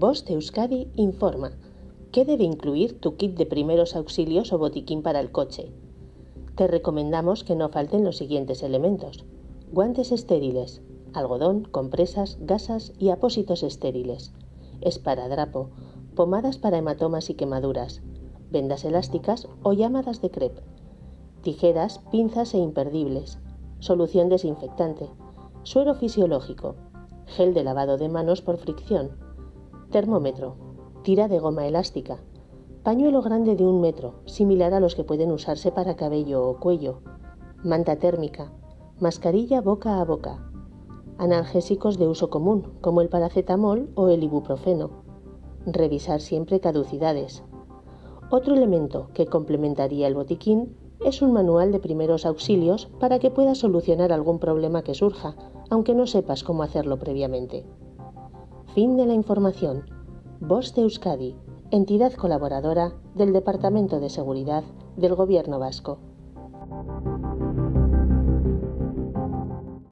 Voz Euskadi informa. ¿Qué debe incluir tu kit de primeros auxilios o botiquín para el coche? Te recomendamos que no falten los siguientes elementos. Guantes estériles, algodón, compresas, gasas y apósitos estériles, esparadrapo, pomadas para hematomas y quemaduras, vendas elásticas o llamadas de crepe, tijeras, pinzas e imperdibles, solución desinfectante, suero fisiológico, gel de lavado de manos por fricción, termómetro, tira de goma elástica, pañuelo grande de un metro, similar a los que pueden usarse para cabello o cuello, manta térmica, mascarilla boca a boca, analgésicos de uso común, como el paracetamol o el ibuprofeno, revisar siempre caducidades. Otro elemento que complementaría el botiquín es un manual de primeros auxilios para que puedas solucionar algún problema que surja, aunque no sepas cómo hacerlo previamente. Fin de la información. Voz de Euskadi, entidad colaboradora del Departamento de Seguridad del Gobierno Vasco.